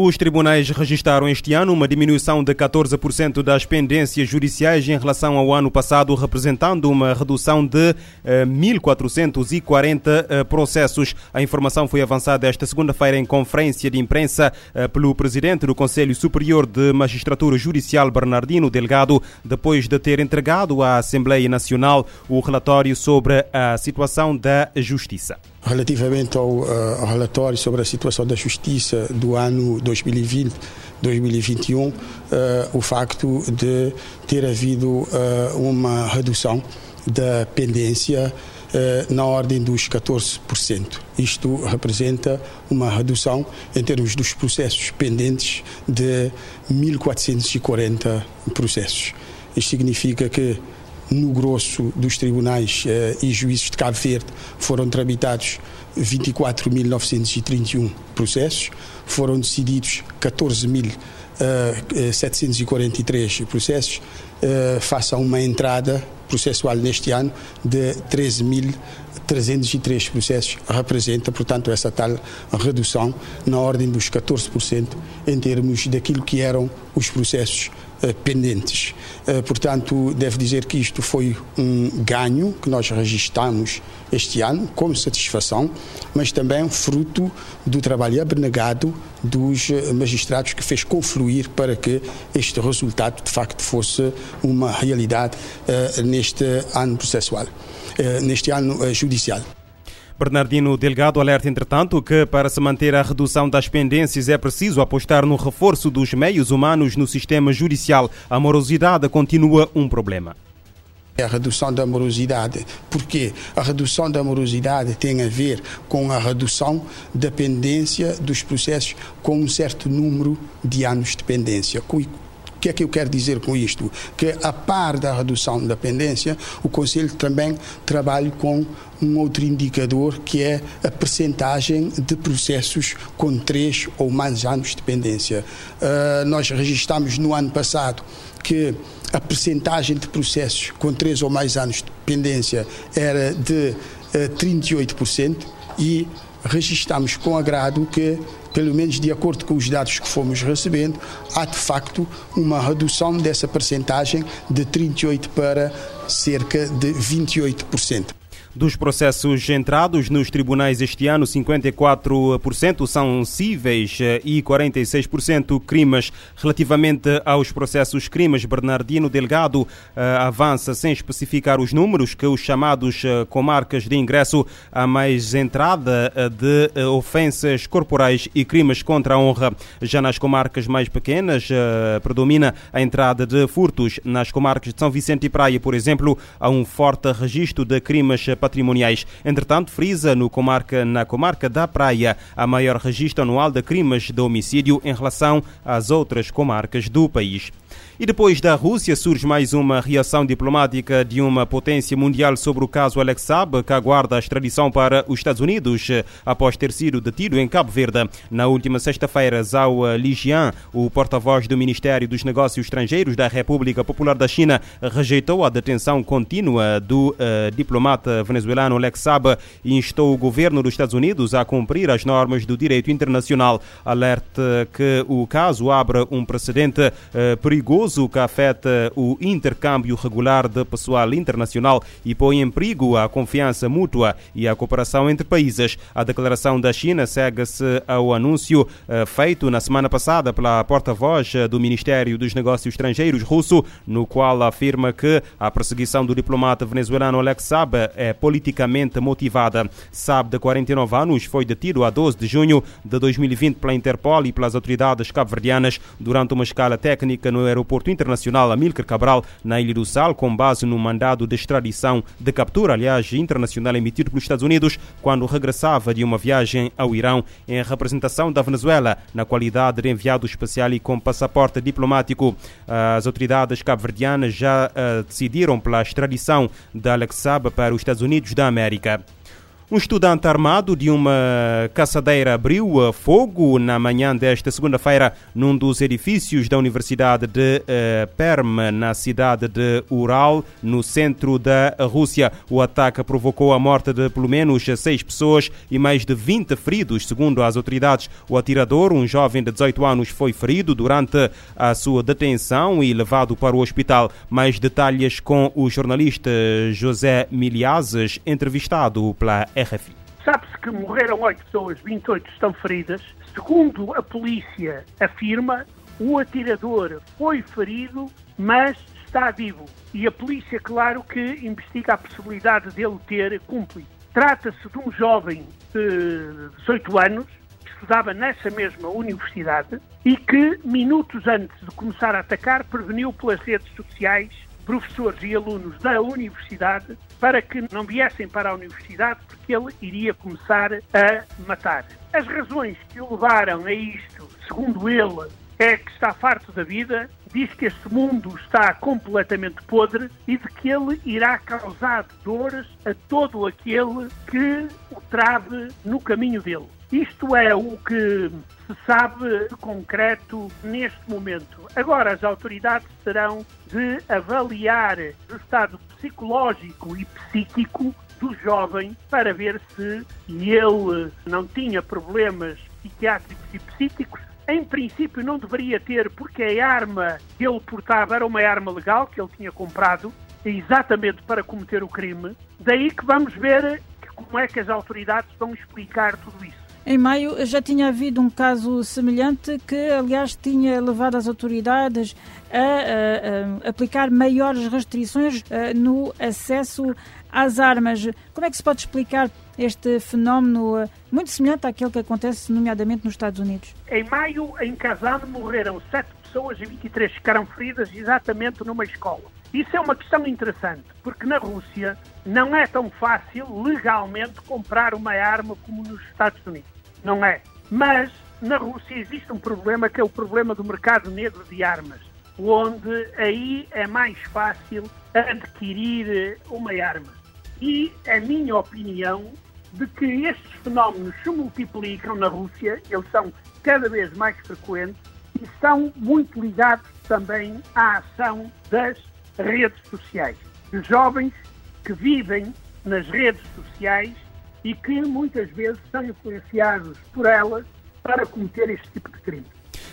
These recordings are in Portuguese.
Os tribunais registraram este ano uma diminuição de 14% das pendências judiciais em relação ao ano passado, representando uma redução de 1.440 eh, eh, processos. A informação foi avançada esta segunda-feira em conferência de imprensa eh, pelo presidente do Conselho Superior de Magistratura Judicial, Bernardino Delgado, depois de ter entregado à Assembleia Nacional o relatório sobre a situação da Justiça. Relativamente ao, uh, ao, relatório sobre a situação da justiça do ano 2020-2021, uh, o facto de ter havido uh, uma redução da pendência na ordem dos 14%. Isto representa uma redução em termos dos processos pendentes de 1.440 processos. Isto significa que no grosso dos tribunais eh, e juízes de Cabo Verde foram tramitados 24.931 processos, foram decididos 14.743 uh, processos, uh, face a uma entrada processual neste ano de 13.303 processos. Representa, portanto, essa tal redução na ordem dos 14% em termos daquilo que eram os processos uh, pendentes. Uh, portanto, devo dizer que isto foi um ganho que nós registramos este ano, com satisfação, mas também fruto do trabalho abnegado dos eh, magistrados que fez confluir para que este resultado, de facto, fosse uma realidade uh, neste ano processual, neste ano judicial. Bernardino Delgado alerta, entretanto, que para se manter a redução das pendências é preciso apostar no reforço dos meios humanos no sistema judicial. A morosidade continua um problema. A redução da morosidade, porque a redução da morosidade tem a ver com a redução da pendência dos processos com um certo número de anos de pendência, o que é que eu quero dizer com isto? Que a par da redução da pendência, o Conselho também trabalha com um outro indicador que é a percentagem de processos com três ou mais anos de pendência. Uh, nós registramos no ano passado que a percentagem de processos com três ou mais anos de pendência era de uh, 38% e registramos com agrado que pelo menos de acordo com os dados que fomos recebendo, há de facto uma redução dessa percentagem de 38% para cerca de 28%. Dos processos entrados nos tribunais este ano, 54% são cíveis eh, e 46% crimes. Relativamente aos processos crimes, Bernardino Delgado uh, avança sem especificar os números que os chamados uh, comarcas de ingresso a mais entrada de ofensas corporais e crimes contra a honra. Já nas comarcas mais pequenas, predomina a entrada de furtos. Nas comarcas de São Vicente e Praia, por exemplo, há um forte registro de crimes patrimoniais. Entretanto, frisa no comarca, na comarca da Praia a maior registro anual de crimes de homicídio em relação às outras comarcas do país. E depois da Rússia surge mais uma reação diplomática de uma potência mundial sobre o caso Alex Saab, que aguarda a extradição para os Estados Unidos após ter sido detido em Cabo Verde. Na última sexta-feira, Zhao Lijian, o porta-voz do Ministério dos Negócios Estrangeiros da República Popular da China, rejeitou a detenção contínua do uh, diplomata venezuelano Alex Saab e instou o governo dos Estados Unidos a cumprir as normas do direito internacional. Alerta que o caso abre um precedente uh, perigoso perigoso que afeta o intercâmbio regular de pessoal internacional e põe em perigo a confiança mútua e a cooperação entre países. A declaração da China segue-se ao anúncio uh, feito na semana passada pela porta-voz eh, do Ministério dos Negócios Estrangeiros russo, no qual afirma que a perseguição do diplomata venezuelano Alex Saab é politicamente motivada. Saab, de 49 anos, foi detido a 12 de junho de 2020 pela Interpol e pelas autoridades cabo-verdianas durante uma escala técnica no aeroporto Aeroporto Internacional Amílcar Cabral, na Ilha do Sal, com base no mandado de extradição de captura, aliás, internacional emitido pelos Estados Unidos, quando regressava de uma viagem ao Irão em representação da Venezuela, na qualidade de enviado especial e com passaporte diplomático. As autoridades cabo-verdianas já uh, decidiram pela extradição de Alex Saab para os Estados Unidos da América. Um estudante armado de uma caçadeira abriu fogo na manhã desta segunda-feira num dos edifícios da Universidade de uh, Perm, na cidade de Ural, no centro da Rússia. O ataque provocou a morte de pelo menos seis pessoas e mais de 20 feridos, segundo as autoridades. O atirador, um jovem de 18 anos, foi ferido durante a sua detenção e levado para o hospital. Mais detalhes com o jornalista José Miliazes, entrevistado pela RFI. Sabe-se que morreram oito pessoas, 28 estão feridas. Segundo a polícia afirma, o atirador foi ferido, mas está vivo. E a polícia, claro, que investiga a possibilidade dele ter cúmplice. Trata-se de um jovem de 18 anos, que estudava nessa mesma universidade e que, minutos antes de começar a atacar, preveniu pelas redes sociais professores e alunos da universidade para que não viessem para a universidade porque ele iria começar a matar. As razões que o levaram a isto, segundo ele, é que está farto da vida, diz que este mundo está completamente podre e de que ele irá causar dores a todo aquele que o trave no caminho dele. Isto é o que sabe concreto neste momento. Agora, as autoridades terão de avaliar o estado psicológico e psíquico do jovem para ver se ele não tinha problemas psiquiátricos e psíquicos. Em princípio, não deveria ter, porque a arma que ele portava era uma arma legal que ele tinha comprado, exatamente para cometer o crime. Daí que vamos ver como é que as autoridades vão explicar tudo isso. Em maio já tinha havido um caso semelhante que, aliás, tinha levado as autoridades a, a, a aplicar maiores restrições a, no acesso às armas. Como é que se pode explicar este fenómeno muito semelhante àquele que acontece, nomeadamente, nos Estados Unidos? Em maio, em Kazan, morreram sete pessoas e 23 ficaram feridas exatamente numa escola. Isso é uma questão interessante, porque na Rússia não é tão fácil legalmente comprar uma arma como nos Estados Unidos não é. Mas na Rússia existe um problema que é o problema do mercado negro de armas, onde aí é mais fácil adquirir uma arma. E a minha opinião de que estes fenómenos se multiplicam na Rússia, eles são cada vez mais frequentes e são muito ligados também à ação das redes sociais. De jovens que vivem nas redes sociais e que muitas vezes são influenciados por elas para cometer este tipo de crime.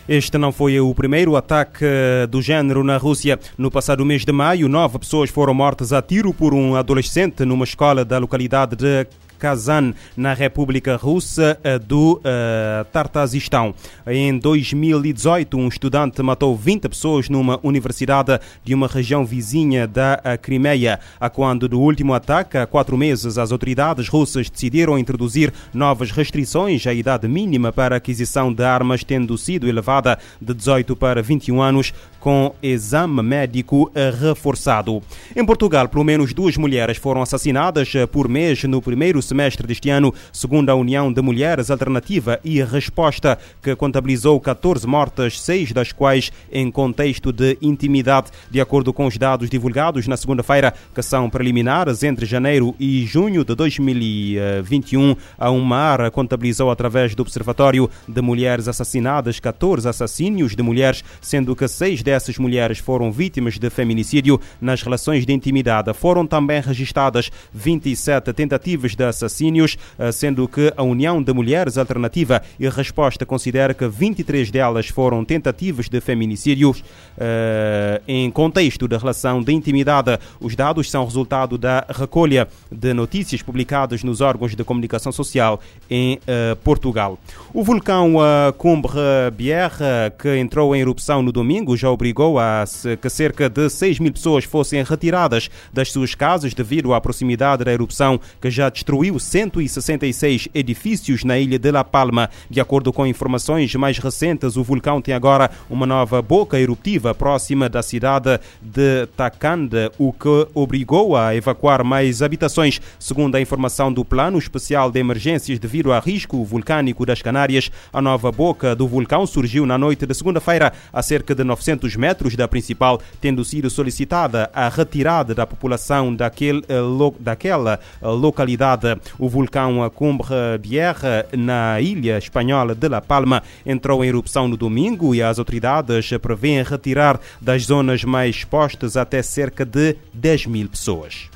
Este não foi o primeiro ataque do género na Rússia. No passado mês de maio, nove pessoas foram mortas a tiro por um adolescente numa escola da localidade de Kazan, na República Russa eh, do uh, Tartazistão. Em 2018, um estudante matou 20 pessoas numa universidade de uma região vizinha da eh, Crimeia. A quando do último ataque, há quatro meses, as autoridades russas decidiram introduzir novas restrições à idade mínima para aquisição de armas, tendo sido elevada de 18 para 21 anos, com exame médico reforçado. Em Portugal, pelo menos duas mulheres foram assassinadas por mês no primeiro semestre deste ano, segundo a União de Mulheres Alternativa e Resposta, que contabilizou 14 mortes, seis das quais em contexto de intimidade, de acordo com os dados divulgados na segunda-feira, que são preliminares entre janeiro e junho de 2021. A UMAR contabilizou através do Observatório de Mulheres Assassinadas 14 assassínios de mulheres, sendo que seis dessas mulheres foram vítimas de feminicídio nas relações de intimidade. Foram também registradas 27 tentativas de assassínios, eh, sendo que a União de Mulheres Alternativa e Resposta considera que 23 delas foram tentativas de feminicídios uh, em contexto da relação de intimidade. Os dados são resultado da recolha de notícias publicadas nos órgãos de comunicação social em uh, Portugal. O vulcão Cumbre Bierre, que entrou em erupção no domingo, já obrigou a que cerca de 6 mil pessoas fossem retiradas das suas casas devido à proximidade da erupção que já destruiu destruiu 166 edifícios na ilha de La Palma. De acordo com informações mais recentes, o vulcão tem agora uma nova boca eruptiva próxima da cidade de Tacanda, o que obrigou a evacuar mais habitações. Segundo a informação do Plano Especial de Emergências devido a risco vulcânico das Canárias, a nova boca do vulcão surgiu na noite de segunda-feira, a cerca de 900 metros da principal, tendo sido solicitada a retirada da população daquele, eh, daquela eh, localidade O vulcão Cumbre Vieja, na ilha espanhola de La Palma, entrou em erupção no domingo e as autoridades prevêem retirar das zonas mais expostas até cerca de 10 mil pessoas.